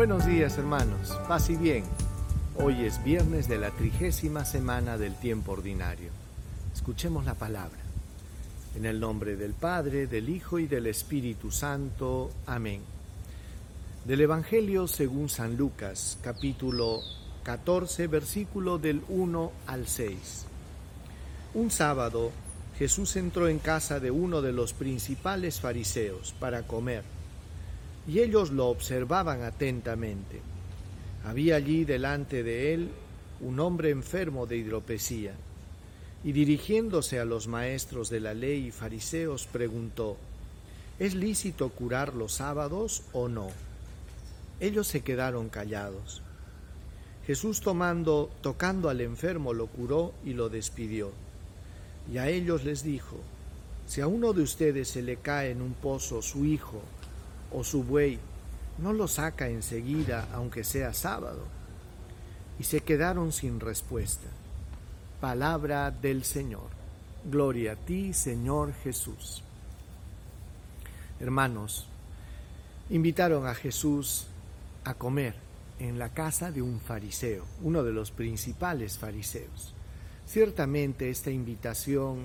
Buenos días hermanos, paz y bien. Hoy es viernes de la trigésima semana del tiempo ordinario. Escuchemos la palabra. En el nombre del Padre, del Hijo y del Espíritu Santo. Amén. Del Evangelio según San Lucas, capítulo 14, versículo del 1 al 6. Un sábado, Jesús entró en casa de uno de los principales fariseos para comer y ellos lo observaban atentamente. Había allí delante de él un hombre enfermo de hidropesía, y dirigiéndose a los maestros de la ley y fariseos preguntó, ¿Es lícito curar los sábados o no? Ellos se quedaron callados. Jesús tomando, tocando al enfermo, lo curó y lo despidió. Y a ellos les dijo, si a uno de ustedes se le cae en un pozo su hijo o su buey, no lo saca enseguida aunque sea sábado. Y se quedaron sin respuesta. Palabra del Señor. Gloria a ti, Señor Jesús. Hermanos, invitaron a Jesús a comer en la casa de un fariseo, uno de los principales fariseos. Ciertamente esta invitación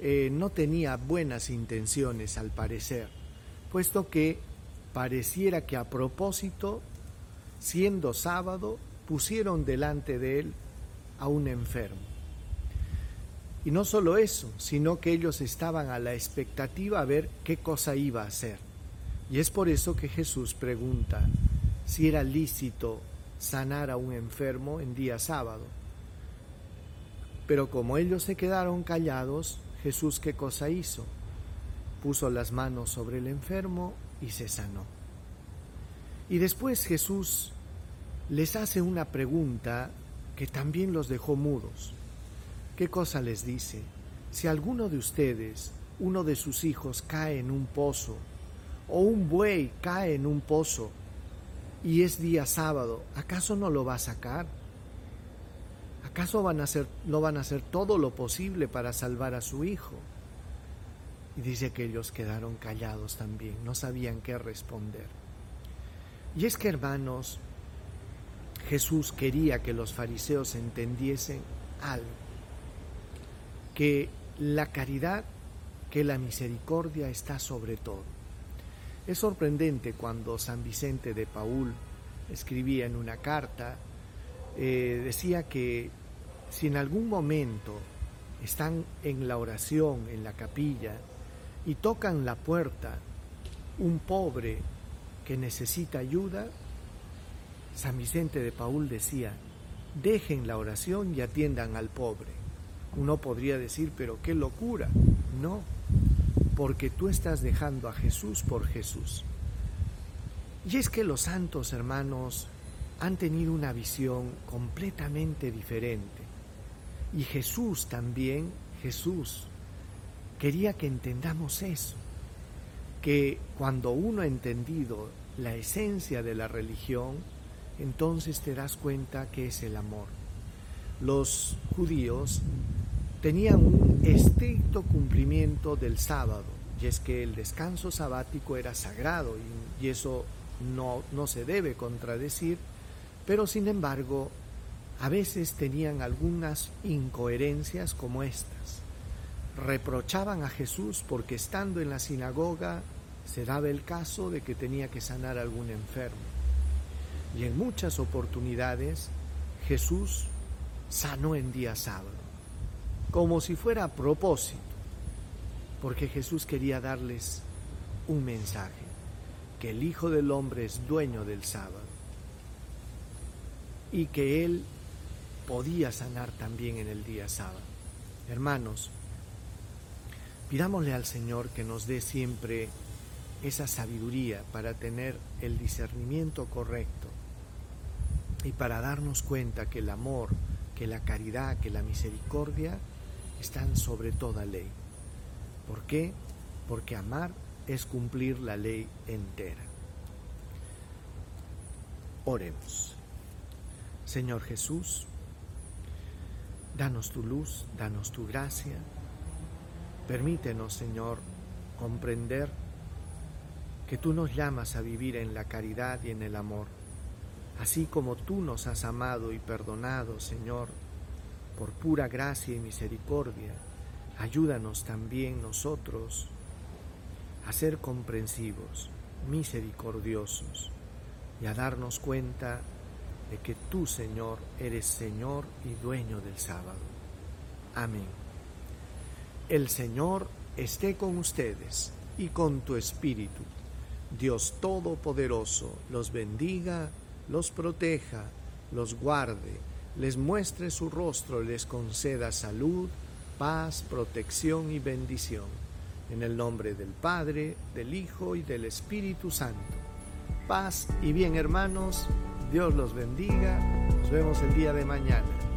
eh, no tenía buenas intenciones al parecer puesto que pareciera que a propósito, siendo sábado, pusieron delante de él a un enfermo. Y no solo eso, sino que ellos estaban a la expectativa a ver qué cosa iba a hacer. Y es por eso que Jesús pregunta si era lícito sanar a un enfermo en día sábado. Pero como ellos se quedaron callados, Jesús qué cosa hizo? Puso las manos sobre el enfermo y se sanó. Y después Jesús les hace una pregunta que también los dejó mudos. ¿Qué cosa les dice? Si alguno de ustedes, uno de sus hijos, cae en un pozo, o un buey cae en un pozo, y es día sábado, ¿acaso no lo va a sacar? ¿Acaso no van a hacer todo lo posible para salvar a su hijo? Y dice que ellos quedaron callados también, no sabían qué responder. Y es que hermanos, Jesús quería que los fariseos entendiesen algo, que la caridad, que la misericordia está sobre todo. Es sorprendente cuando San Vicente de Paul escribía en una carta, eh, decía que si en algún momento están en la oración, en la capilla, y tocan la puerta un pobre que necesita ayuda, San Vicente de Paul decía, dejen la oración y atiendan al pobre. Uno podría decir, pero qué locura. No, porque tú estás dejando a Jesús por Jesús. Y es que los santos hermanos han tenido una visión completamente diferente. Y Jesús también, Jesús, quería que entendamos eso, que cuando uno ha entendido la esencia de la religión, entonces te das cuenta que es el amor. Los judíos tenían un estricto cumplimiento del sábado, y es que el descanso sabático era sagrado y, eso no, no se debe contradecir, pero sin embargo a veces tenían algunas incoherencias como estas reprochaban a Jesús porque estando en la sinagoga se daba el caso de que tenía que sanar algún enfermo. Y en muchas oportunidades Jesús sanó en día sábado, como si fuera a propósito, porque Jesús quería darles un mensaje, que el Hijo del Hombre es dueño del sábado y que Él podía sanar también en el día sábado. Hermanos, Pidámosle al Señor que nos dé siempre esa sabiduría para tener el discernimiento correcto y para darnos cuenta que el amor, que la caridad, que la misericordia están sobre toda ley. ¿Por qué? Porque amar es cumplir la ley entera. Oremos. Señor Jesús, danos tu luz, danos tu gracia Permítenos, Señor, comprender que tú nos llamas a vivir en la caridad y en el amor, Así como tú nos has amado y perdonado, Señor, por pura gracia y misericordia, ayúdanos también nosotros a ser comprensivos, misericordiosos y a darnos cuenta de que tú, Señor, eres Señor y dueño del sábado. Amén. El Señor esté con ustedes y con tu espíritu. Dios Todopoderoso los bendiga, los proteja, los guarde, les muestre su rostro, les conceda salud, paz, protección y bendición. En el nombre del Padre, del Hijo y del Espíritu Santo. Paz y bien hermanos, Dios los bendiga, nos vemos el día de mañana.